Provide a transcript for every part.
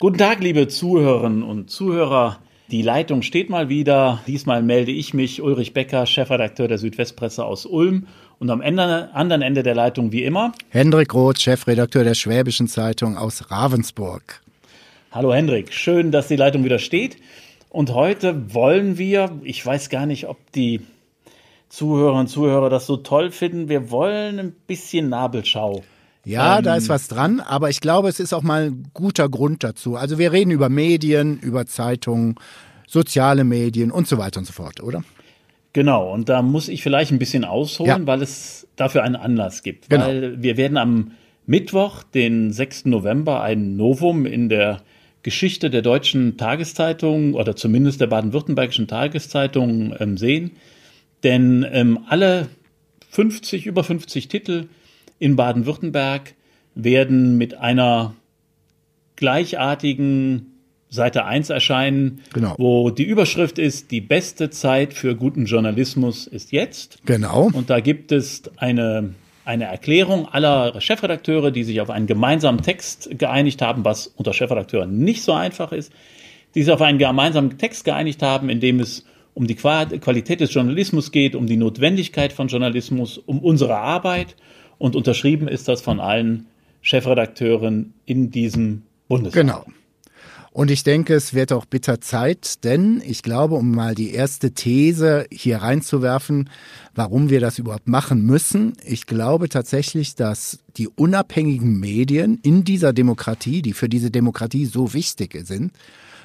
Guten Tag, liebe Zuhörerinnen und Zuhörer. Die Leitung steht mal wieder. Diesmal melde ich mich, Ulrich Becker, Chefredakteur der Südwestpresse aus Ulm. Und am Ende, anderen Ende der Leitung wie immer Hendrik Roth, Chefredakteur der Schwäbischen Zeitung aus Ravensburg. Hallo Hendrik, schön, dass die Leitung wieder steht. Und heute wollen wir, ich weiß gar nicht, ob die Zuhörerinnen und Zuhörer das so toll finden, wir wollen ein bisschen Nabelschau ja, ähm, da ist was dran, aber ich glaube, es ist auch mal ein guter Grund dazu. Also wir reden über Medien, über Zeitungen, soziale Medien und so weiter und so fort, oder? Genau, und da muss ich vielleicht ein bisschen ausholen, ja. weil es dafür einen Anlass gibt. Genau. Weil wir werden am Mittwoch, den 6. November, ein Novum in der Geschichte der deutschen Tageszeitung oder zumindest der baden-württembergischen Tageszeitung ähm, sehen. Denn ähm, alle 50, über 50 Titel in Baden-Württemberg werden mit einer gleichartigen Seite 1 erscheinen, genau. wo die Überschrift ist, die beste Zeit für guten Journalismus ist jetzt. Genau. Und da gibt es eine, eine Erklärung aller Chefredakteure, die sich auf einen gemeinsamen Text geeinigt haben, was unter Chefredakteuren nicht so einfach ist, die sich auf einen gemeinsamen Text geeinigt haben, in dem es um die Qualität des Journalismus geht, um die Notwendigkeit von Journalismus, um unsere Arbeit und unterschrieben ist das von allen Chefredakteuren in diesem Bundesland. Genau. Und ich denke, es wird auch bitter Zeit, denn ich glaube, um mal die erste These hier reinzuwerfen, warum wir das überhaupt machen müssen, ich glaube tatsächlich, dass die unabhängigen Medien in dieser Demokratie, die für diese Demokratie so wichtig sind,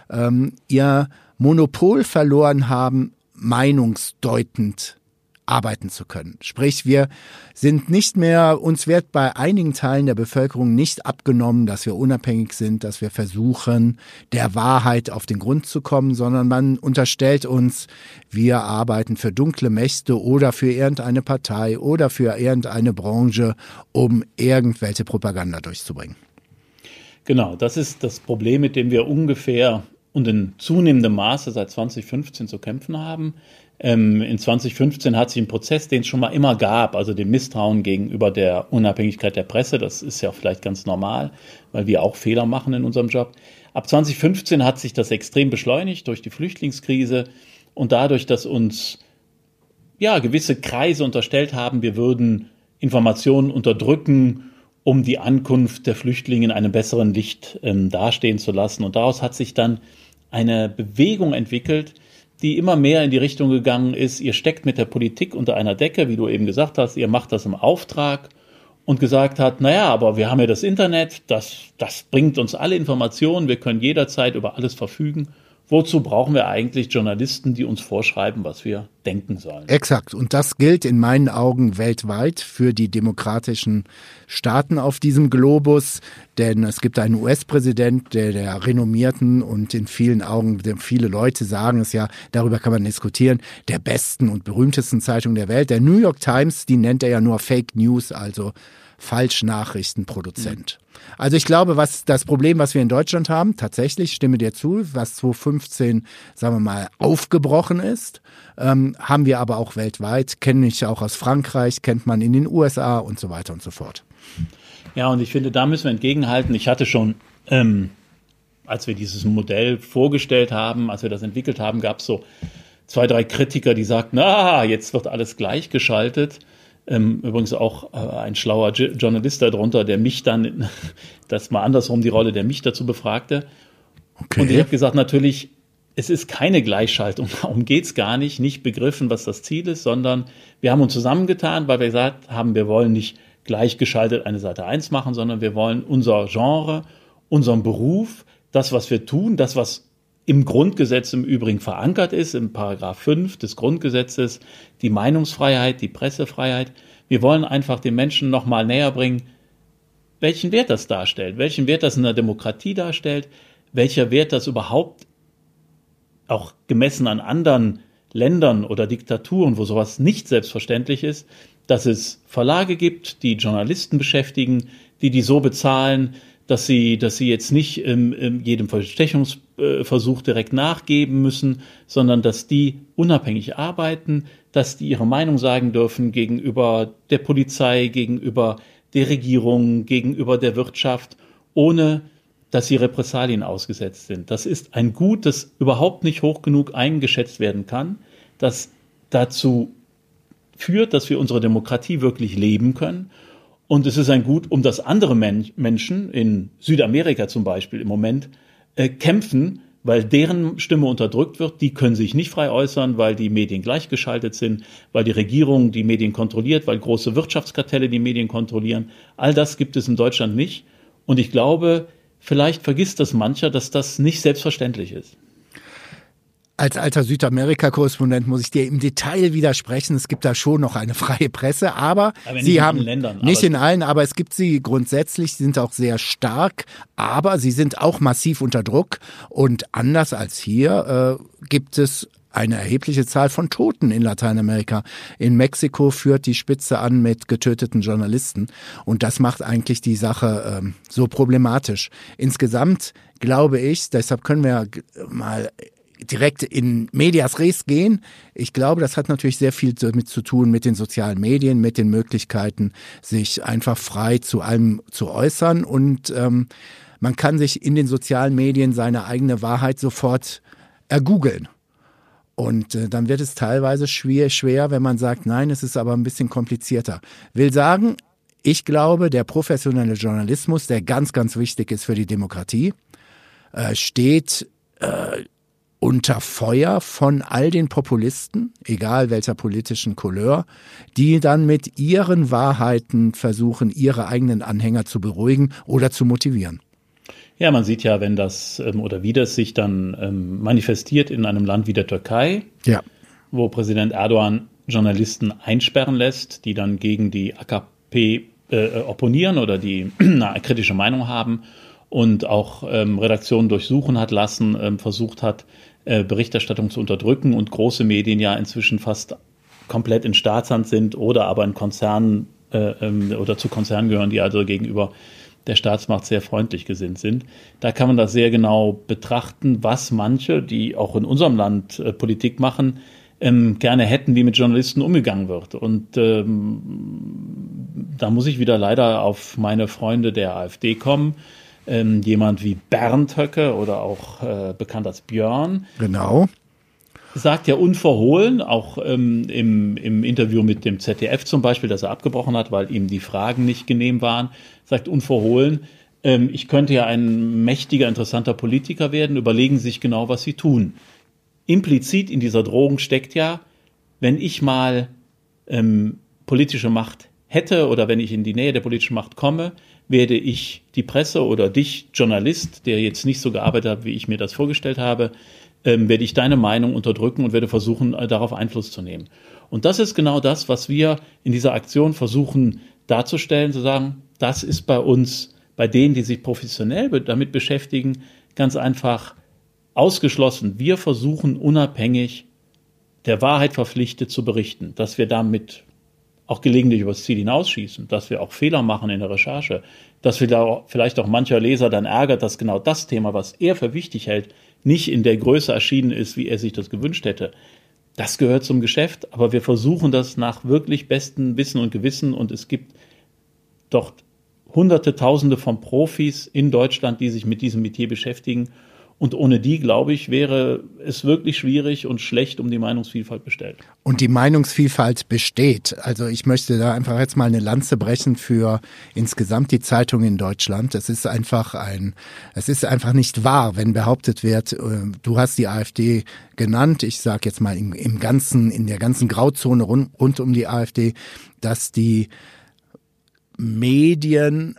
ähm, ihr Monopol verloren haben, meinungsdeutend arbeiten zu können. Sprich, wir sind nicht mehr, uns wird bei einigen Teilen der Bevölkerung nicht abgenommen, dass wir unabhängig sind, dass wir versuchen, der Wahrheit auf den Grund zu kommen, sondern man unterstellt uns, wir arbeiten für dunkle Mächte oder für irgendeine Partei oder für irgendeine Branche, um irgendwelche Propaganda durchzubringen. Genau, das ist das Problem, mit dem wir ungefähr und in zunehmendem Maße seit 2015 zu kämpfen haben. Ähm, in 2015 hat sich ein Prozess, den es schon mal immer gab, also dem Misstrauen gegenüber der Unabhängigkeit der Presse. Das ist ja vielleicht ganz normal, weil wir auch Fehler machen in unserem Job. Ab 2015 hat sich das extrem beschleunigt durch die Flüchtlingskrise und dadurch, dass uns ja gewisse Kreise unterstellt haben, wir würden Informationen unterdrücken, um die Ankunft der Flüchtlinge in einem besseren Licht ähm, dastehen zu lassen. Und daraus hat sich dann eine Bewegung entwickelt, die immer mehr in die Richtung gegangen ist, ihr steckt mit der Politik unter einer Decke, wie du eben gesagt hast, ihr macht das im Auftrag und gesagt hat, naja, aber wir haben ja das Internet, das, das bringt uns alle Informationen, wir können jederzeit über alles verfügen Wozu brauchen wir eigentlich Journalisten, die uns vorschreiben, was wir denken sollen? Exakt. Und das gilt in meinen Augen weltweit für die demokratischen Staaten auf diesem Globus. Denn es gibt einen US-Präsident, der der renommierten und in vielen Augen, viele Leute sagen es ja, darüber kann man diskutieren, der besten und berühmtesten Zeitung der Welt. Der New York Times, die nennt er ja nur Fake News, also Falschnachrichtenproduzent. Mhm. Also ich glaube, was das Problem, was wir in Deutschland haben, tatsächlich, stimme dir zu, was 2015, sagen wir mal, aufgebrochen ist, ähm, haben wir aber auch weltweit, kenne ich auch aus Frankreich, kennt man in den USA und so weiter und so fort. Ja, und ich finde, da müssen wir entgegenhalten. Ich hatte schon, ähm, als wir dieses Modell vorgestellt haben, als wir das entwickelt haben, gab es so zwei, drei Kritiker, die sagten, ah, jetzt wird alles gleichgeschaltet. Ähm, übrigens auch äh, ein schlauer J Journalist darunter, der mich dann, das mal andersrum die Rolle, der mich dazu befragte. Okay. Und ich habe gesagt, natürlich, es ist keine Gleichschaltung, darum geht's gar nicht, nicht begriffen, was das Ziel ist, sondern wir haben uns zusammengetan, weil wir gesagt haben, wir wollen nicht gleichgeschaltet eine Seite 1 machen, sondern wir wollen unser Genre, unseren Beruf, das, was wir tun, das, was im Grundgesetz im Übrigen verankert ist, im Paragraph 5 des Grundgesetzes, die Meinungsfreiheit, die Pressefreiheit. Wir wollen einfach den Menschen nochmal näher bringen, welchen Wert das darstellt, welchen Wert das in der Demokratie darstellt, welcher Wert das überhaupt auch gemessen an anderen Ländern oder Diktaturen, wo sowas nicht selbstverständlich ist, dass es Verlage gibt, die Journalisten beschäftigen, die die so bezahlen, dass sie, dass sie jetzt nicht ähm, jedem Verstechungsversuch direkt nachgeben müssen, sondern dass die unabhängig arbeiten, dass die ihre Meinung sagen dürfen gegenüber der Polizei, gegenüber der Regierung, gegenüber der Wirtschaft, ohne dass sie Repressalien ausgesetzt sind. Das ist ein Gut, das überhaupt nicht hoch genug eingeschätzt werden kann, das dazu führt, dass wir unsere Demokratie wirklich leben können. Und es ist ein Gut, um das andere Men Menschen in Südamerika zum Beispiel im Moment äh, kämpfen, weil deren Stimme unterdrückt wird. Die können sich nicht frei äußern, weil die Medien gleichgeschaltet sind, weil die Regierung die Medien kontrolliert, weil große Wirtschaftskartelle die Medien kontrollieren. All das gibt es in Deutschland nicht. Und ich glaube, vielleicht vergisst das mancher, dass das nicht selbstverständlich ist. Als alter Südamerika-Korrespondent muss ich dir im Detail widersprechen. Es gibt da schon noch eine freie Presse, aber, aber sie haben Ländern, nicht in allen, aber es gibt sie grundsätzlich. Sie sind auch sehr stark, aber sie sind auch massiv unter Druck. Und anders als hier äh, gibt es eine erhebliche Zahl von Toten in Lateinamerika. In Mexiko führt die Spitze an mit getöteten Journalisten. Und das macht eigentlich die Sache ähm, so problematisch. Insgesamt glaube ich, deshalb können wir mal direkt in Medias Res gehen. Ich glaube, das hat natürlich sehr viel damit zu tun mit den sozialen Medien, mit den Möglichkeiten, sich einfach frei zu allem zu äußern. Und ähm, man kann sich in den sozialen Medien seine eigene Wahrheit sofort ergoogeln. Und äh, dann wird es teilweise schwer, schwer, wenn man sagt, nein, es ist aber ein bisschen komplizierter. Will sagen, ich glaube, der professionelle Journalismus, der ganz, ganz wichtig ist für die Demokratie, äh, steht äh, unter Feuer von all den Populisten, egal welcher politischen Couleur, die dann mit ihren Wahrheiten versuchen, ihre eigenen Anhänger zu beruhigen oder zu motivieren. Ja, man sieht ja, wenn das ähm, oder wie das sich dann ähm, manifestiert in einem Land wie der Türkei, ja. wo Präsident Erdogan Journalisten einsperren lässt, die dann gegen die AKP äh, opponieren oder die eine kritische Meinung haben und auch ähm, Redaktionen durchsuchen hat lassen, ähm, versucht hat, äh, Berichterstattung zu unterdrücken und große Medien ja inzwischen fast komplett in Staatshand sind oder aber in Konzernen äh, ähm, oder zu Konzernen gehören, die also gegenüber der Staatsmacht sehr freundlich gesinnt sind. Da kann man das sehr genau betrachten, was manche, die auch in unserem Land äh, Politik machen, ähm, gerne hätten, wie mit Journalisten umgegangen wird. Und ähm, da muss ich wieder leider auf meine Freunde der AfD kommen ähm, jemand wie Bernd Höcke oder auch äh, bekannt als Björn. Genau. Sagt ja unverhohlen, auch ähm, im, im Interview mit dem ZDF zum Beispiel, dass er abgebrochen hat, weil ihm die Fragen nicht genehm waren, sagt unverhohlen, ähm, ich könnte ja ein mächtiger, interessanter Politiker werden, überlegen Sie sich genau, was Sie tun. Implizit in dieser Drohung steckt ja, wenn ich mal ähm, politische Macht hätte oder wenn ich in die Nähe der politischen Macht komme, werde ich die Presse oder dich, Journalist, der jetzt nicht so gearbeitet hat, wie ich mir das vorgestellt habe, ähm, werde ich deine Meinung unterdrücken und werde versuchen, äh, darauf Einfluss zu nehmen. Und das ist genau das, was wir in dieser Aktion versuchen darzustellen, zu sagen, das ist bei uns, bei denen, die sich professionell damit beschäftigen, ganz einfach ausgeschlossen. Wir versuchen unabhängig der Wahrheit verpflichtet zu berichten, dass wir damit auch gelegentlich übers Ziel hinausschießen, dass wir auch Fehler machen in der Recherche, dass wir da vielleicht auch mancher Leser dann ärgert, dass genau das Thema, was er für wichtig hält, nicht in der Größe erschienen ist, wie er sich das gewünscht hätte. Das gehört zum Geschäft, aber wir versuchen das nach wirklich bestem Wissen und Gewissen und es gibt dort Hunderte, Tausende von Profis in Deutschland, die sich mit diesem Metier beschäftigen und ohne die, glaube ich, wäre es wirklich schwierig und schlecht um die Meinungsvielfalt bestellt. Und die Meinungsvielfalt besteht. Also ich möchte da einfach jetzt mal eine Lanze brechen für insgesamt die Zeitung in Deutschland. Es ist einfach ein, es ist einfach nicht wahr, wenn behauptet wird, äh, du hast die AfD genannt. Ich sage jetzt mal im, im ganzen, in der ganzen Grauzone rund, rund um die AfD, dass die Medien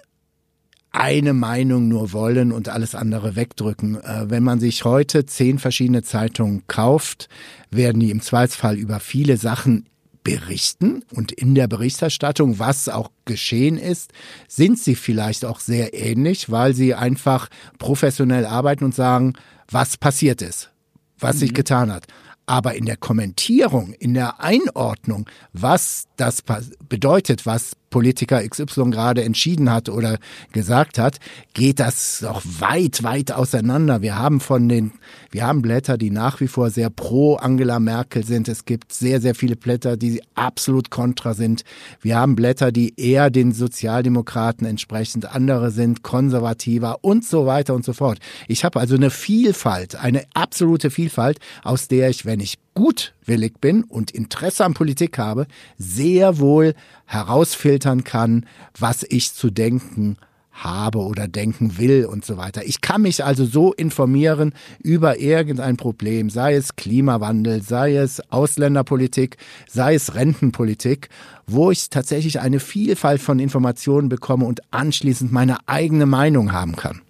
eine Meinung nur wollen und alles andere wegdrücken. Äh, wenn man sich heute zehn verschiedene Zeitungen kauft, werden die im Zweifelsfall über viele Sachen berichten und in der Berichterstattung, was auch geschehen ist, sind sie vielleicht auch sehr ähnlich, weil sie einfach professionell arbeiten und sagen, was passiert ist, was mhm. sich getan hat. Aber in der Kommentierung, in der Einordnung, was das bedeutet, was Politiker XY gerade entschieden hat oder gesagt hat, geht das auch weit, weit auseinander. Wir haben von den, wir haben Blätter, die nach wie vor sehr pro Angela Merkel sind. Es gibt sehr, sehr viele Blätter, die absolut kontra sind. Wir haben Blätter, die eher den Sozialdemokraten entsprechend, andere sind konservativer und so weiter und so fort. Ich habe also eine Vielfalt, eine absolute Vielfalt, aus der ich, wenn ich gutwillig bin und Interesse an Politik habe, sehr wohl herausfiltern kann, was ich zu denken habe oder denken will und so weiter. Ich kann mich also so informieren über irgendein Problem, sei es Klimawandel, sei es Ausländerpolitik, sei es Rentenpolitik, wo ich tatsächlich eine Vielfalt von Informationen bekomme und anschließend meine eigene Meinung haben kann.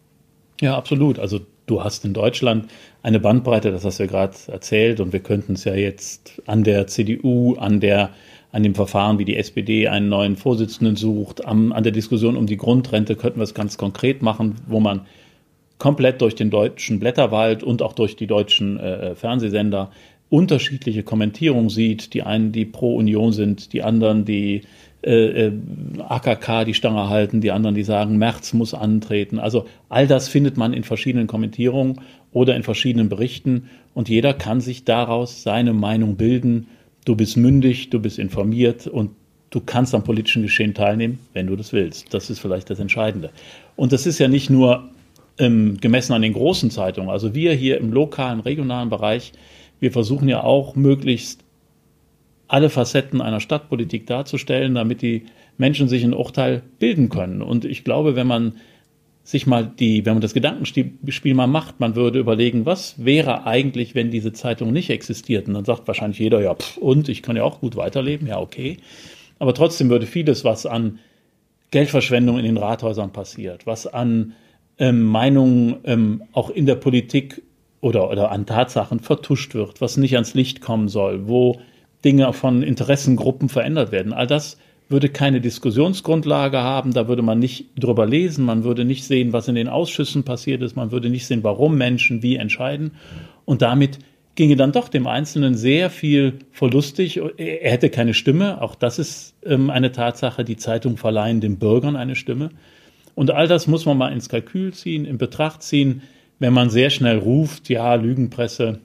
Ja, absolut. Also du hast in Deutschland eine Bandbreite, das hast du ja gerade erzählt, und wir könnten es ja jetzt an der CDU, an der an dem Verfahren, wie die SPD einen neuen Vorsitzenden sucht, an, an der Diskussion um die Grundrente könnten wir es ganz konkret machen, wo man komplett durch den deutschen Blätterwald und auch durch die deutschen äh, Fernsehsender unterschiedliche Kommentierungen sieht. Die einen, die pro Union sind, die anderen, die äh, äh AKK die Stange halten, die anderen, die sagen, März muss antreten. Also all das findet man in verschiedenen Kommentierungen oder in verschiedenen Berichten und jeder kann sich daraus seine Meinung bilden. Du bist mündig, du bist informiert und du kannst am politischen Geschehen teilnehmen, wenn du das willst. Das ist vielleicht das Entscheidende. Und das ist ja nicht nur ähm, gemessen an den großen Zeitungen. Also wir hier im lokalen, regionalen Bereich, wir versuchen ja auch möglichst alle Facetten einer Stadtpolitik darzustellen, damit die Menschen sich ein Urteil bilden können. Und ich glaube, wenn man sich mal die, wenn man das Gedankenspiel mal macht, man würde überlegen, was wäre eigentlich, wenn diese Zeitung nicht existiert? Und dann sagt wahrscheinlich jeder, ja, pff, und ich kann ja auch gut weiterleben, ja, okay. Aber trotzdem würde vieles, was an Geldverschwendung in den Rathäusern passiert, was an ähm, Meinungen ähm, auch in der Politik oder, oder an Tatsachen vertuscht wird, was nicht ans Licht kommen soll, wo Dinge von Interessengruppen verändert werden. All das würde keine Diskussionsgrundlage haben, da würde man nicht drüber lesen, man würde nicht sehen, was in den Ausschüssen passiert ist, man würde nicht sehen, warum Menschen wie entscheiden. Und damit ginge dann doch dem Einzelnen sehr viel verlustig. Er hätte keine Stimme, auch das ist ähm, eine Tatsache. Die Zeitung verleihen den Bürgern eine Stimme. Und all das muss man mal ins Kalkül ziehen, in Betracht ziehen, wenn man sehr schnell ruft, ja, Lügenpresse,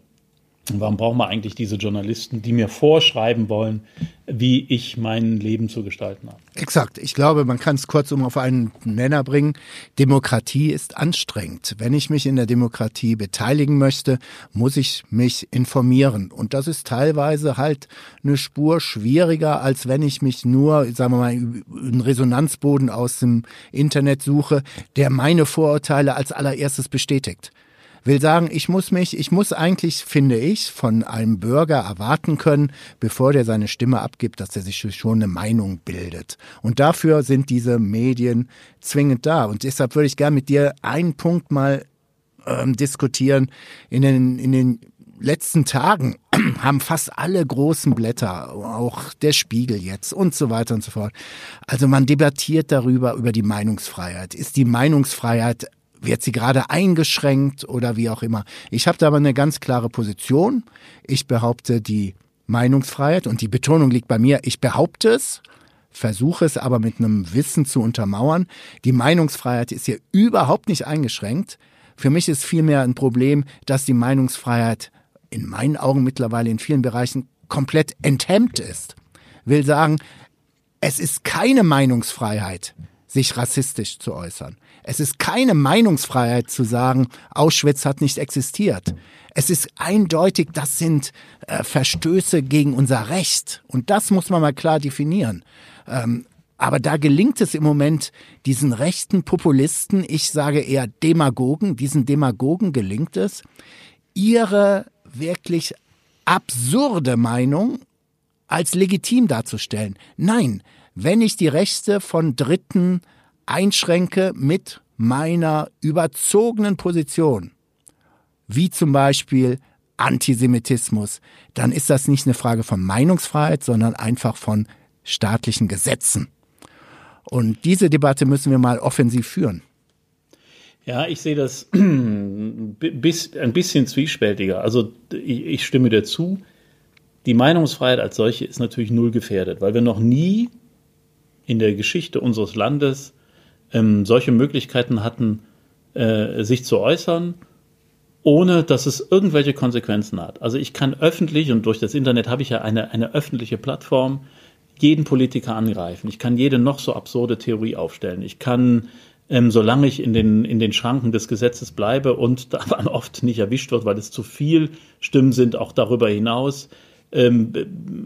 Warum brauchen wir eigentlich diese Journalisten, die mir vorschreiben wollen, wie ich mein Leben zu gestalten habe? Exakt. Ich glaube, man kann es kurzum auf einen Nenner bringen. Demokratie ist anstrengend. Wenn ich mich in der Demokratie beteiligen möchte, muss ich mich informieren. Und das ist teilweise halt eine Spur schwieriger, als wenn ich mich nur, sagen wir mal, einen Resonanzboden aus dem Internet suche, der meine Vorurteile als allererstes bestätigt will sagen, ich muss mich, ich muss eigentlich, finde ich, von einem Bürger erwarten können, bevor der seine Stimme abgibt, dass er sich schon eine Meinung bildet. Und dafür sind diese Medien zwingend da. Und deshalb würde ich gerne mit dir einen Punkt mal ähm, diskutieren. In den, in den letzten Tagen haben fast alle großen Blätter, auch der Spiegel jetzt und so weiter und so fort. Also man debattiert darüber, über die Meinungsfreiheit. Ist die Meinungsfreiheit wird sie gerade eingeschränkt oder wie auch immer. Ich habe da aber eine ganz klare Position. Ich behaupte die Meinungsfreiheit und die Betonung liegt bei mir. Ich behaupte es, versuche es aber mit einem Wissen zu untermauern. Die Meinungsfreiheit ist hier überhaupt nicht eingeschränkt. Für mich ist vielmehr ein Problem, dass die Meinungsfreiheit in meinen Augen mittlerweile in vielen Bereichen komplett enthemmt ist. Will sagen, es ist keine Meinungsfreiheit, sich rassistisch zu äußern. Es ist keine Meinungsfreiheit zu sagen, Auschwitz hat nicht existiert. Es ist eindeutig, das sind äh, Verstöße gegen unser Recht. Und das muss man mal klar definieren. Ähm, aber da gelingt es im Moment diesen rechten Populisten, ich sage eher Demagogen, diesen Demagogen gelingt es, ihre wirklich absurde Meinung als legitim darzustellen. Nein, wenn ich die Rechte von Dritten einschränke mit meiner überzogenen Position, wie zum Beispiel Antisemitismus, dann ist das nicht eine Frage von Meinungsfreiheit, sondern einfach von staatlichen Gesetzen. Und diese Debatte müssen wir mal offensiv führen. Ja, ich sehe das ein bisschen zwiespältiger. Also ich stimme dir zu. Die Meinungsfreiheit als solche ist natürlich null gefährdet, weil wir noch nie in der Geschichte unseres Landes ähm, solche Möglichkeiten hatten, äh, sich zu äußern, ohne dass es irgendwelche Konsequenzen hat. Also ich kann öffentlich, und durch das Internet habe ich ja eine, eine öffentliche Plattform, jeden Politiker angreifen. Ich kann jede noch so absurde Theorie aufstellen. Ich kann, ähm, solange ich in den, in den Schranken des Gesetzes bleibe und daran oft nicht erwischt wird, weil es zu viel Stimmen sind, auch darüber hinaus, ähm,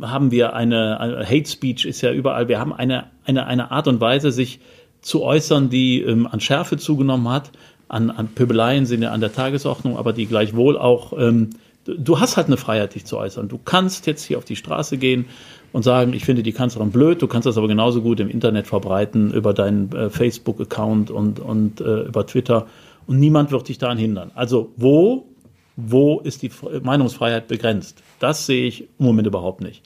haben wir eine, Hate Speech ist ja überall. Wir haben eine, eine, eine Art und Weise, sich zu äußern, die ähm, an Schärfe zugenommen hat. An, an Pöbeleien sind ja an der Tagesordnung, aber die gleichwohl auch, ähm, du hast halt eine Freiheit, dich zu äußern. Du kannst jetzt hier auf die Straße gehen und sagen, ich finde die Kanzlerin blöd, du kannst das aber genauso gut im Internet verbreiten, über deinen äh, Facebook-Account und, und äh, über Twitter und niemand wird dich daran hindern. Also wo, wo ist die Meinungsfreiheit begrenzt? Das sehe ich im Moment überhaupt nicht.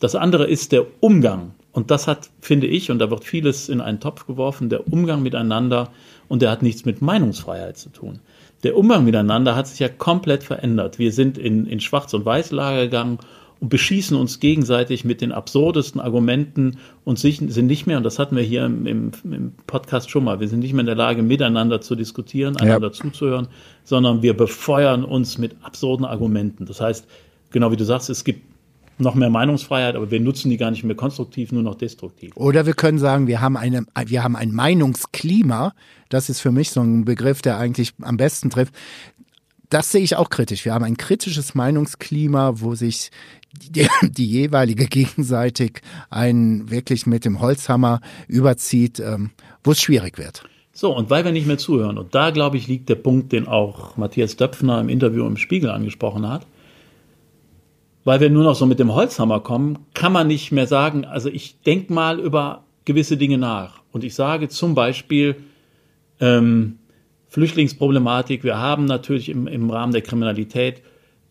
Das andere ist der Umgang. Und das hat, finde ich, und da wird vieles in einen Topf geworfen, der Umgang miteinander und der hat nichts mit Meinungsfreiheit zu tun. Der Umgang miteinander hat sich ja komplett verändert. Wir sind in, in Schwarz- und Weiß-Lager gegangen und beschießen uns gegenseitig mit den absurdesten Argumenten und sind nicht mehr, und das hatten wir hier im, im, im Podcast schon mal, wir sind nicht mehr in der Lage, miteinander zu diskutieren, einander ja. zuzuhören, sondern wir befeuern uns mit absurden Argumenten. Das heißt, genau wie du sagst, es gibt noch mehr Meinungsfreiheit, aber wir nutzen die gar nicht mehr konstruktiv, nur noch destruktiv. Oder wir können sagen, wir haben eine, wir haben ein Meinungsklima. Das ist für mich so ein Begriff, der eigentlich am besten trifft. Das sehe ich auch kritisch. Wir haben ein kritisches Meinungsklima, wo sich die, die jeweilige gegenseitig einen wirklich mit dem Holzhammer überzieht, ähm, wo es schwierig wird. So, und weil wir nicht mehr zuhören, und da glaube ich liegt der Punkt, den auch Matthias Döpfner im Interview im Spiegel angesprochen hat, weil wir nur noch so mit dem Holzhammer kommen, kann man nicht mehr sagen, also ich denke mal über gewisse Dinge nach. Und ich sage zum Beispiel, ähm, Flüchtlingsproblematik, wir haben natürlich im, im Rahmen der Kriminalität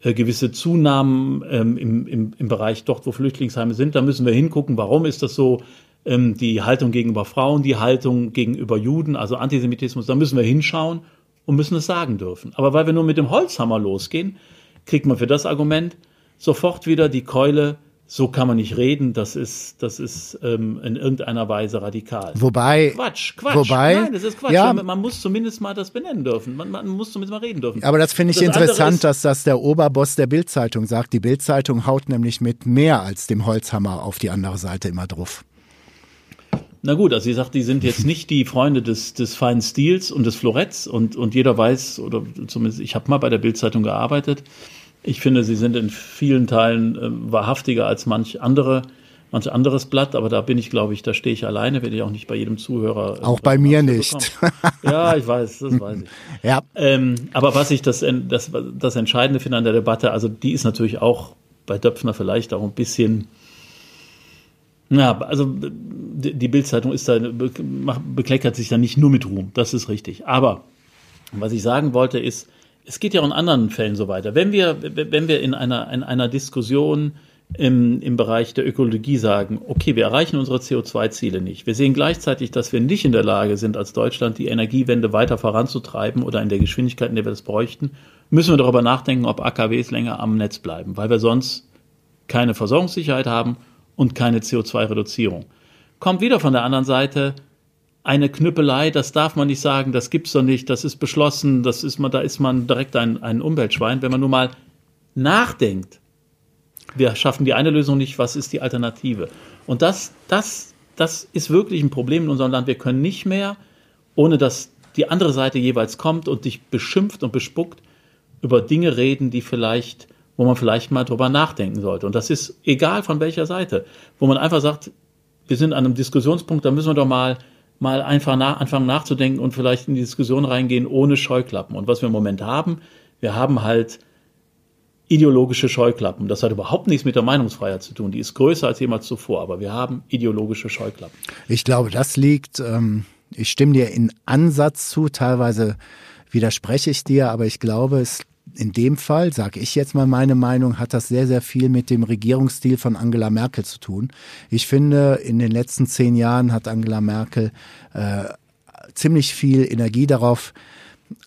äh, gewisse Zunahmen ähm, im, im, im Bereich dort, wo Flüchtlingsheime sind. Da müssen wir hingucken, warum ist das so? Ähm, die Haltung gegenüber Frauen, die Haltung gegenüber Juden, also Antisemitismus, da müssen wir hinschauen und müssen es sagen dürfen. Aber weil wir nur mit dem Holzhammer losgehen, kriegt man für das Argument sofort wieder die Keule so kann man nicht reden, das ist, das ist ähm, in irgendeiner Weise radikal. Wobei. Quatsch, Quatsch. Wobei, Nein, das ist Quatsch. Ja, man, man, muss zumindest mal das benennen dürfen. Man, man muss zumindest mal reden dürfen. Aber das finde ich das interessant, dass das der Oberboss der Bildzeitung sagt. Die Bildzeitung haut nämlich mit mehr als dem Holzhammer auf die andere Seite immer drauf. Na gut, also sie sagt, die sind jetzt nicht die Freunde des, des feinen Stils und des Floretts und, und jeder weiß, oder zumindest ich habe mal bei der Bildzeitung gearbeitet, ich finde, sie sind in vielen Teilen äh, wahrhaftiger als manch andere, manch anderes Blatt, aber da bin ich, glaube ich, da stehe ich alleine, werde ich auch nicht bei jedem Zuhörer. Äh, auch bei mir nicht. ja, ich weiß, das weiß ich. Ja. Ähm, aber was ich das, das, das Entscheidende finde an der Debatte, also die ist natürlich auch bei Döpfner vielleicht auch ein bisschen, ja, also die Bildzeitung ist da, bekleckert sich da nicht nur mit Ruhm, das ist richtig. Aber was ich sagen wollte ist, es geht ja auch in anderen Fällen so weiter. Wenn wir, wenn wir in einer, in einer Diskussion im, im Bereich der Ökologie sagen, okay, wir erreichen unsere CO2-Ziele nicht. Wir sehen gleichzeitig, dass wir nicht in der Lage sind, als Deutschland die Energiewende weiter voranzutreiben oder in der Geschwindigkeit, in der wir das bräuchten, müssen wir darüber nachdenken, ob AKWs länger am Netz bleiben, weil wir sonst keine Versorgungssicherheit haben und keine CO2-Reduzierung. Kommt wieder von der anderen Seite, eine Knüppelei, das darf man nicht sagen, das gibt's doch nicht, das ist beschlossen, das ist man, da ist man direkt ein, ein Umweltschwein. Wenn man nur mal nachdenkt, wir schaffen die eine Lösung nicht, was ist die Alternative? Und das, das, das ist wirklich ein Problem in unserem Land. Wir können nicht mehr, ohne dass die andere Seite jeweils kommt und dich beschimpft und bespuckt, über Dinge reden, die vielleicht, wo man vielleicht mal drüber nachdenken sollte. Und das ist egal von welcher Seite, wo man einfach sagt, wir sind an einem Diskussionspunkt, da müssen wir doch mal mal einfach nach, anfangen nachzudenken und vielleicht in die Diskussion reingehen ohne Scheuklappen. Und was wir im Moment haben, wir haben halt ideologische Scheuklappen. Das hat überhaupt nichts mit der Meinungsfreiheit zu tun. Die ist größer als jemals zuvor, aber wir haben ideologische Scheuklappen. Ich glaube, das liegt, ähm, ich stimme dir in Ansatz zu, teilweise widerspreche ich dir, aber ich glaube, es in dem Fall, sage ich jetzt mal meine Meinung, hat das sehr, sehr viel mit dem Regierungsstil von Angela Merkel zu tun. Ich finde, in den letzten zehn Jahren hat Angela Merkel äh, ziemlich viel Energie darauf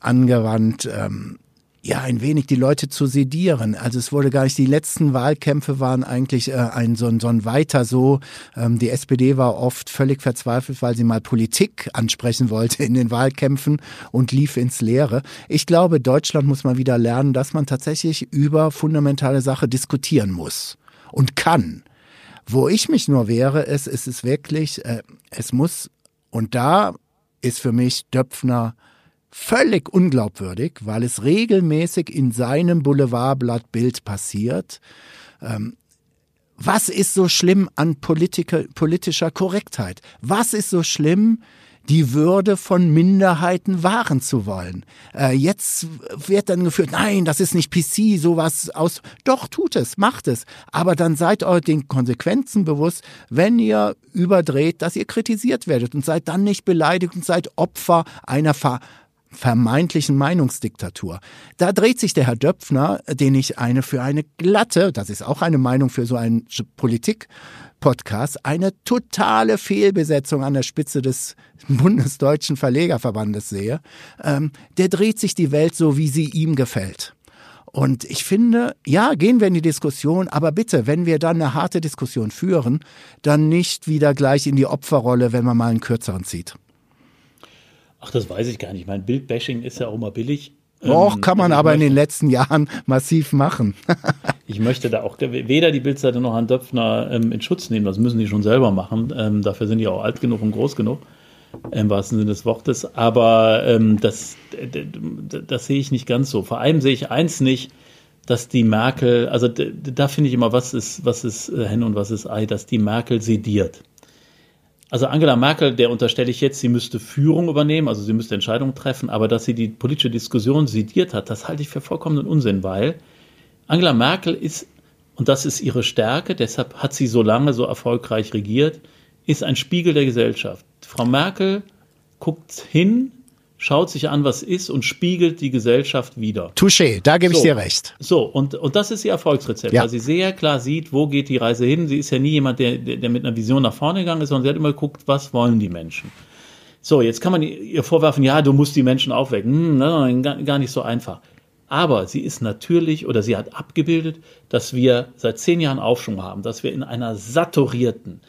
angewandt, ähm, ja, ein wenig die Leute zu sedieren. Also es wurde gar nicht, die letzten Wahlkämpfe waren eigentlich äh, ein so, ein so ein weiter so. Ähm, die SPD war oft völlig verzweifelt, weil sie mal Politik ansprechen wollte in den Wahlkämpfen und lief ins Leere. Ich glaube, Deutschland muss mal wieder lernen, dass man tatsächlich über fundamentale Sache diskutieren muss und kann. Wo ich mich nur wehre, ist, ist es wirklich, äh, es muss, und da ist für mich Döpfner völlig unglaubwürdig, weil es regelmäßig in seinem Boulevardblatt Bild passiert. Ähm, was ist so schlimm an Politiker, politischer Korrektheit? Was ist so schlimm, die Würde von Minderheiten wahren zu wollen. Äh, jetzt wird dann geführt, nein, das ist nicht PC, sowas aus. Doch, tut es, macht es. Aber dann seid euch den Konsequenzen bewusst, wenn ihr überdreht, dass ihr kritisiert werdet und seid dann nicht beleidigt und seid Opfer einer Ver vermeintlichen Meinungsdiktatur. Da dreht sich der Herr Döpfner, den ich eine für eine glatte, das ist auch eine Meinung für so einen Politik-Podcast, eine totale Fehlbesetzung an der Spitze des Bundesdeutschen Verlegerverbandes sehe. Ähm, der dreht sich die Welt so, wie sie ihm gefällt. Und ich finde, ja, gehen wir in die Diskussion, aber bitte, wenn wir dann eine harte Diskussion führen, dann nicht wieder gleich in die Opferrolle, wenn man mal einen kürzeren zieht. Ach, das weiß ich gar nicht. Mein Bildbashing ist ja auch mal billig. Doch, ähm, kann man aber möchte, in den letzten Jahren massiv machen. ich möchte da auch weder die Bildseite noch Herrn Döpfner ähm, in Schutz nehmen. Das müssen die schon selber machen. Ähm, dafür sind die auch alt genug und groß genug, im wahrsten Sinne des Wortes. Aber ähm, das, das, das sehe ich nicht ganz so. Vor allem sehe ich eins nicht, dass die Merkel, also da finde ich immer, was ist, was ist äh, Hen und was ist Ei, dass die Merkel sediert. Also Angela Merkel, der unterstelle ich jetzt, sie müsste Führung übernehmen, also sie müsste Entscheidungen treffen, aber dass sie die politische Diskussion sediert hat, das halte ich für vollkommenen Unsinn, weil Angela Merkel ist, und das ist ihre Stärke, deshalb hat sie so lange so erfolgreich regiert, ist ein Spiegel der Gesellschaft. Frau Merkel guckt hin, schaut sich an, was ist und spiegelt die Gesellschaft wieder. Touché, da gebe so, ich dir recht. So, und, und das ist ihr Erfolgsrezept, ja. weil sie sehr klar sieht, wo geht die Reise hin. Sie ist ja nie jemand, der, der, mit einer Vision nach vorne gegangen ist, sondern sie hat immer geguckt, was wollen die Menschen. So, jetzt kann man ihr vorwerfen, ja, du musst die Menschen aufwecken. Hm, nein, nein, gar nicht so einfach. Aber sie ist natürlich oder sie hat abgebildet, dass wir seit zehn Jahren Aufschwung haben, dass wir in einer saturierten,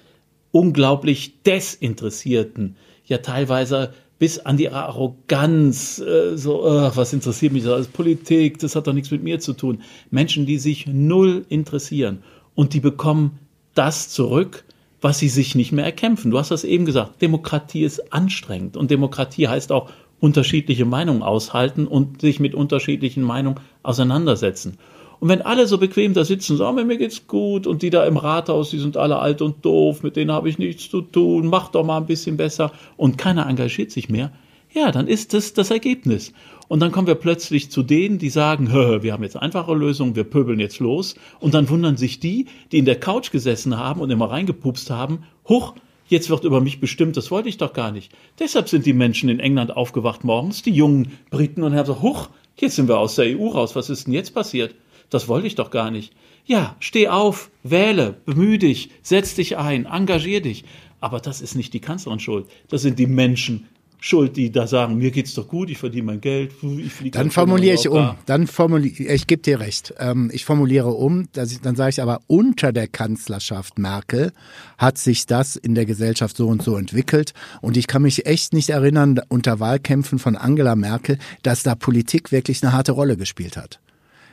unglaublich desinteressierten, ja teilweise bis an die Arroganz, äh, so, äh, was interessiert mich das alles? Politik, das hat doch nichts mit mir zu tun. Menschen, die sich null interessieren und die bekommen das zurück, was sie sich nicht mehr erkämpfen. Du hast das eben gesagt, Demokratie ist anstrengend und Demokratie heißt auch unterschiedliche Meinungen aushalten und sich mit unterschiedlichen Meinungen auseinandersetzen. Und wenn alle so bequem da sitzen, sagen, mir geht's gut und die da im Rathaus, die sind alle alt und doof, mit denen habe ich nichts zu tun, mach doch mal ein bisschen besser und keiner engagiert sich mehr, ja, dann ist das das Ergebnis. Und dann kommen wir plötzlich zu denen, die sagen, wir haben jetzt einfache Lösungen, wir pöbeln jetzt los. Und dann wundern sich die, die in der Couch gesessen haben und immer reingepupst haben, hoch, jetzt wird über mich bestimmt, das wollte ich doch gar nicht. Deshalb sind die Menschen in England aufgewacht morgens, die jungen Briten, und haben gesagt, hoch, jetzt sind wir aus der EU raus, was ist denn jetzt passiert? Das wollte ich doch gar nicht. Ja, steh auf, wähle, bemühe dich, setz dich ein, engagier dich. Aber das ist nicht die Kanzlerin schuld. Das sind die Menschen schuld, die da sagen, mir geht's doch gut, ich verdiene mein Geld, ich fliege. Dann formuliere ich um. Dann formuliere ich gebe dir recht. Ähm, ich formuliere um, ich, dann sage ich aber unter der Kanzlerschaft Merkel hat sich das in der Gesellschaft so und so entwickelt und ich kann mich echt nicht erinnern unter Wahlkämpfen von Angela Merkel, dass da Politik wirklich eine harte Rolle gespielt hat.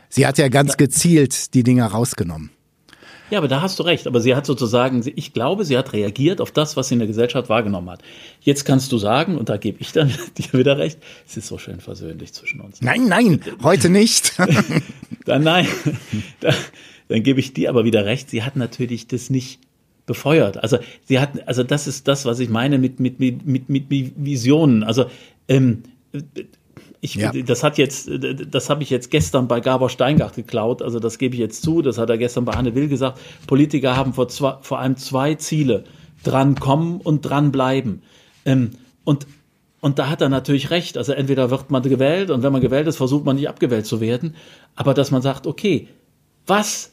Sie hat ja ganz gezielt die Dinger rausgenommen. Ja, aber da hast du recht. Aber sie hat sozusagen, ich glaube, sie hat reagiert auf das, was sie in der Gesellschaft wahrgenommen hat. Jetzt kannst du sagen, und da gebe ich dann dir wieder recht, es ist so schön versöhnlich zwischen uns. Nein, nein, heute nicht. dann nein, dann, dann gebe ich dir aber wieder recht. Sie hat natürlich das nicht befeuert. Also sie hat, also das ist das, was ich meine mit mit mit mit, mit Visionen. Also ähm, ich, ja. Das hat jetzt, das habe ich jetzt gestern bei Gabor Steingart geklaut. Also das gebe ich jetzt zu. Das hat er gestern bei Anne Will gesagt. Politiker haben vor, zwei, vor allem zwei Ziele: drankommen und dranbleiben. Ähm, und und da hat er natürlich recht. Also entweder wird man gewählt und wenn man gewählt ist, versucht man nicht abgewählt zu werden. Aber dass man sagt, okay, was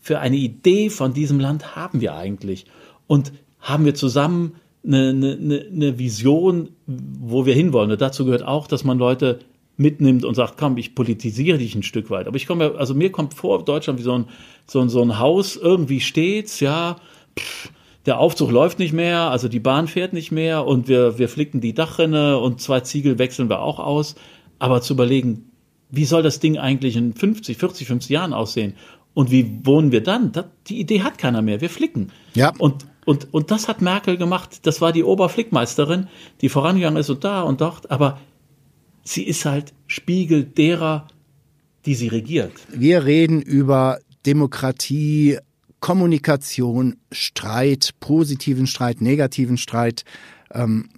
für eine Idee von diesem Land haben wir eigentlich? Und haben wir zusammen eine, eine, eine Vision, wo wir hinwollen. Und dazu gehört auch, dass man Leute mitnimmt und sagt, komm, ich politisiere dich ein Stück weit. Aber ich komme, also mir kommt vor, Deutschland wie so ein, so ein, so ein Haus, irgendwie steht's, ja, pff, der Aufzug läuft nicht mehr, also die Bahn fährt nicht mehr und wir, wir flicken die Dachrinne und zwei Ziegel wechseln wir auch aus. Aber zu überlegen, wie soll das Ding eigentlich in 50, 40, 50 Jahren aussehen? Und wie wohnen wir dann? Das, die Idee hat keiner mehr. Wir flicken. Ja. Und, und, und das hat Merkel gemacht. Das war die Oberflickmeisterin, die vorangegangen ist und da und dort. Aber sie ist halt Spiegel derer, die sie regiert. Wir reden über Demokratie, Kommunikation, Streit, positiven Streit, negativen Streit. Ähm,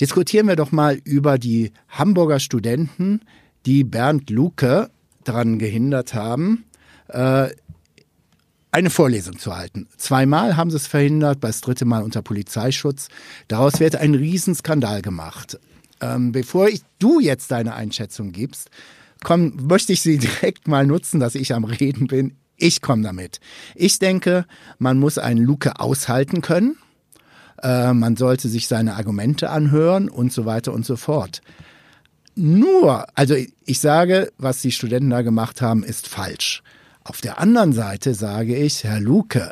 diskutieren wir doch mal über die Hamburger Studenten, die Bernd Luke daran gehindert haben, äh, eine Vorlesung zu halten. Zweimal haben sie es verhindert, das dritte Mal unter Polizeischutz. Daraus wird ein Riesenskandal gemacht. Ähm, bevor ich, du jetzt deine Einschätzung gibst, komm, möchte ich sie direkt mal nutzen, dass ich am Reden bin. Ich komme damit. Ich denke, man muss einen Luke aushalten können. Äh, man sollte sich seine Argumente anhören und so weiter und so fort. Nur, also ich sage, was die Studenten da gemacht haben, ist falsch. Auf der anderen Seite sage ich, Herr Luke,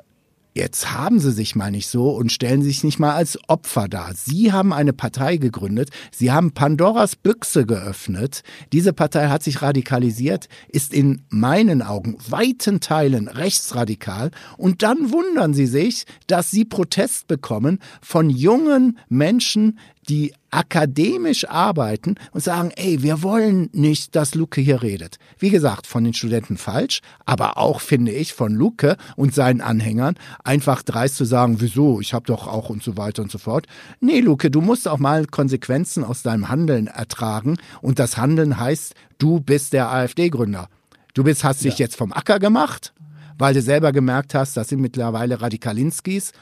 Jetzt haben Sie sich mal nicht so und stellen sich nicht mal als Opfer dar. Sie haben eine Partei gegründet. Sie haben Pandoras Büchse geöffnet. Diese Partei hat sich radikalisiert, ist in meinen Augen weiten Teilen rechtsradikal. Und dann wundern Sie sich, dass Sie Protest bekommen von jungen Menschen, die akademisch arbeiten und sagen, ey, wir wollen nicht, dass Luke hier redet. Wie gesagt, von den Studenten falsch, aber auch finde ich von Luke und seinen Anhängern einfach dreist zu sagen, wieso, ich habe doch auch und so weiter und so fort. Nee, Luke, du musst auch mal Konsequenzen aus deinem Handeln ertragen und das Handeln heißt, du bist der AfD-Gründer. Du bist, hast dich ja. jetzt vom Acker gemacht, weil du selber gemerkt hast, das sind mittlerweile Radikalinskis,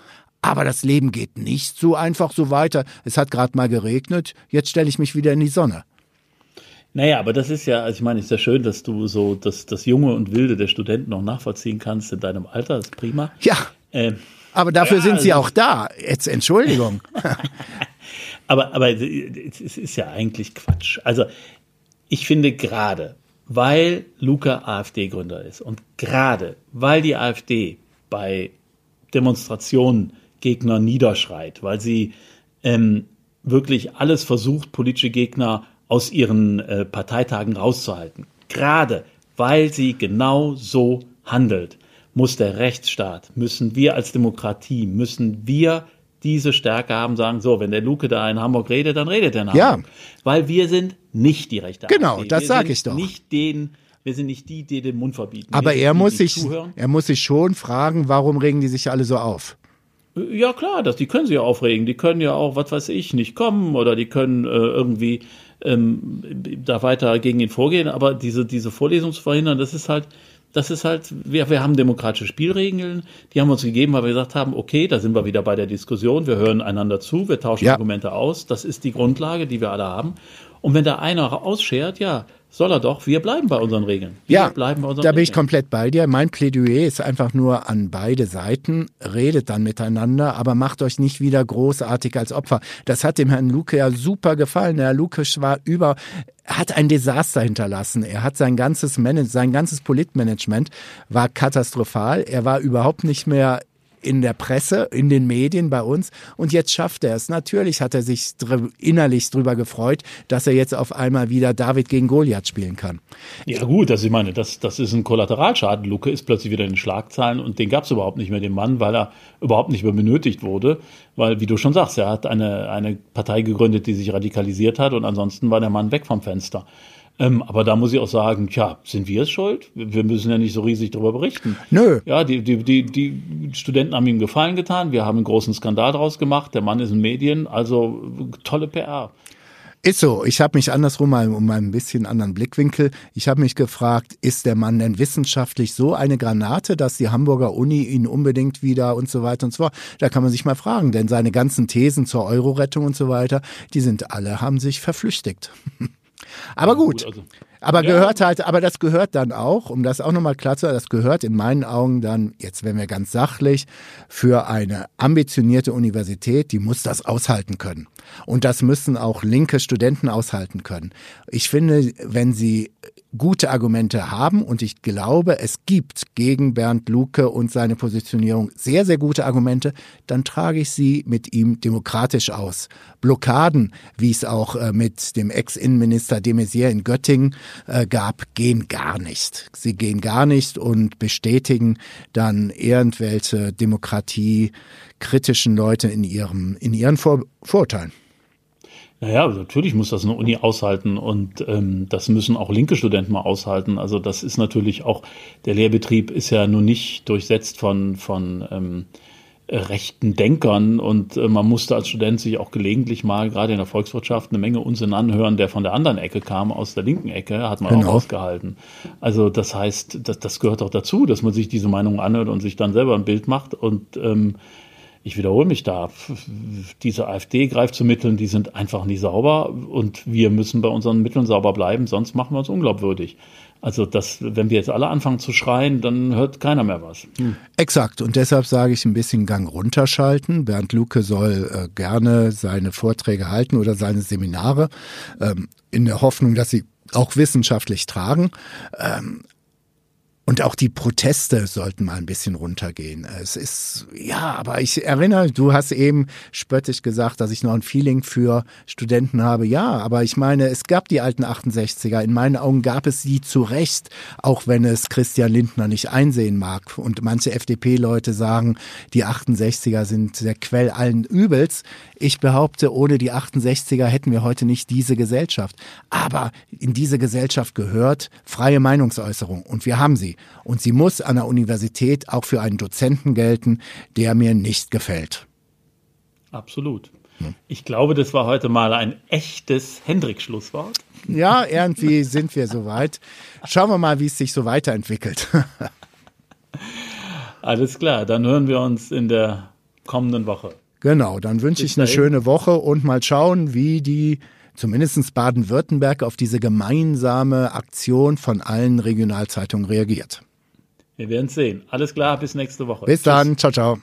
aber das Leben geht nicht so einfach so weiter. Es hat gerade mal geregnet, jetzt stelle ich mich wieder in die Sonne. Naja, aber das ist ja, also ich meine, es ist ja schön, dass du so das, das Junge und Wilde der Studenten noch nachvollziehen kannst in deinem Alter, das ist prima. Ja. Ähm, aber dafür ja, sind sie also, auch da. Jetzt Entschuldigung. aber, aber es ist ja eigentlich Quatsch. Also ich finde gerade, weil Luca AfD-Gründer ist und gerade weil die AfD bei Demonstrationen Gegner niederschreit, weil sie ähm, wirklich alles versucht, politische Gegner aus ihren äh, Parteitagen rauszuhalten. Gerade weil sie genau so handelt, muss der Rechtsstaat, müssen wir als Demokratie, müssen wir diese Stärke haben, sagen, so, wenn der Luke da in Hamburg redet, dann redet er in Hamburg. Ja. Weil wir sind nicht die rechte Genau, AfD. das sage ich doch. Nicht den, wir sind nicht die, die den Mund verbieten. Aber er muss sich, er muss sich schon fragen, warum regen die sich alle so auf? Ja klar, das, die können sich ja aufregen. Die können ja auch, was weiß ich, nicht kommen oder die können äh, irgendwie ähm, da weiter gegen ihn vorgehen. Aber diese, diese Vorlesung zu verhindern, das ist halt, das ist halt, wir, wir haben demokratische Spielregeln, die haben wir uns gegeben, weil wir gesagt haben, okay, da sind wir wieder bei der Diskussion, wir hören einander zu, wir tauschen ja. Argumente aus, das ist die Grundlage, die wir alle haben. Und wenn da einer ausschert, ja, soll er doch. Wir bleiben bei unseren Regeln. Wir ja, bleiben bei unseren da bin ich komplett bei dir. Mein Plädoyer ist einfach nur an beide Seiten. Redet dann miteinander, aber macht euch nicht wieder großartig als Opfer. Das hat dem Herrn Luke ja super gefallen. Der Herr Luke war über, hat ein Desaster hinterlassen. Er hat sein ganzes Manage, sein ganzes Politmanagement war katastrophal. Er war überhaupt nicht mehr in der Presse, in den Medien bei uns. Und jetzt schafft er es. Natürlich hat er sich dr innerlich drüber gefreut, dass er jetzt auf einmal wieder David gegen Goliath spielen kann. Ja gut, also ich meine, das, das ist ein Kollateralschaden. Luke ist plötzlich wieder in den Schlagzeilen und den gab es überhaupt nicht mehr, den Mann, weil er überhaupt nicht mehr benötigt wurde. Weil, wie du schon sagst, er hat eine, eine Partei gegründet, die sich radikalisiert hat und ansonsten war der Mann weg vom Fenster. Ähm, aber da muss ich auch sagen, tja, sind wir es schuld? Wir müssen ja nicht so riesig darüber berichten. Nö. Ja, die, die, die, die Studenten haben ihm Gefallen getan. Wir haben einen großen Skandal daraus gemacht. Der Mann ist in Medien. Also tolle PR. Ist so. Ich habe mich andersrum mal um ein bisschen anderen Blickwinkel. Ich habe mich gefragt, ist der Mann denn wissenschaftlich so eine Granate, dass die Hamburger Uni ihn unbedingt wieder und so weiter und so fort. Da kann man sich mal fragen, denn seine ganzen Thesen zur Euro-Rettung und so weiter, die sind alle, haben sich verflüchtigt. Aber gut. gut also. Aber ja. gehört halt, aber das gehört dann auch, um das auch nochmal klar zu sagen, das gehört in meinen Augen dann, jetzt werden wir ganz sachlich, für eine ambitionierte Universität, die muss das aushalten können. Und das müssen auch linke Studenten aushalten können. Ich finde, wenn sie gute Argumente haben und ich glaube, es gibt gegen Bernd Luke und seine Positionierung sehr, sehr gute Argumente, dann trage ich sie mit ihm demokratisch aus. Blockaden, wie es auch äh, mit dem Ex-Innenminister de Maizière in Göttingen äh, gab, gehen gar nicht. Sie gehen gar nicht und bestätigen dann irgendwelche demokratiekritischen Leute in ihrem, in ihren Vor Vorurteilen. Naja, natürlich muss das eine Uni aushalten und ähm, das müssen auch linke Studenten mal aushalten. Also das ist natürlich auch, der Lehrbetrieb ist ja nun nicht durchsetzt von, von ähm, rechten Denkern und äh, man musste als Student sich auch gelegentlich mal gerade in der Volkswirtschaft eine Menge Unsinn anhören, der von der anderen Ecke kam, aus der linken Ecke, hat man genau. auch ausgehalten. Also das heißt, das, das gehört auch dazu, dass man sich diese Meinung anhört und sich dann selber ein Bild macht und ähm, ich wiederhole mich da, diese AfD greift zu Mitteln, die sind einfach nie sauber und wir müssen bei unseren Mitteln sauber bleiben, sonst machen wir uns unglaubwürdig. Also das, wenn wir jetzt alle anfangen zu schreien, dann hört keiner mehr was. Hm. Exakt. Und deshalb sage ich ein bisschen Gang runterschalten. Bernd Luke soll äh, gerne seine Vorträge halten oder seine Seminare ähm, in der Hoffnung, dass sie auch wissenschaftlich tragen. Ähm, und auch die Proteste sollten mal ein bisschen runtergehen. Es ist, ja, aber ich erinnere, du hast eben spöttisch gesagt, dass ich noch ein Feeling für Studenten habe. Ja, aber ich meine, es gab die alten 68er. In meinen Augen gab es sie zu Recht, auch wenn es Christian Lindner nicht einsehen mag. Und manche FDP-Leute sagen, die 68er sind der Quell allen Übels. Ich behaupte, ohne die 68er hätten wir heute nicht diese Gesellschaft. Aber in diese Gesellschaft gehört freie Meinungsäußerung. Und wir haben sie. Und sie muss an der Universität auch für einen Dozenten gelten, der mir nicht gefällt. Absolut. Ich glaube, das war heute mal ein echtes Hendrik-Schlusswort. Ja, irgendwie sind wir soweit. Schauen wir mal, wie es sich so weiterentwickelt. Alles klar, dann hören wir uns in der kommenden Woche. Genau, dann wünsche ich eine schöne Woche und mal schauen, wie die zumindest Baden-Württemberg auf diese gemeinsame Aktion von allen Regionalzeitungen reagiert. Wir werden sehen. Alles klar, bis nächste Woche. Bis Tschüss. dann. Ciao, ciao.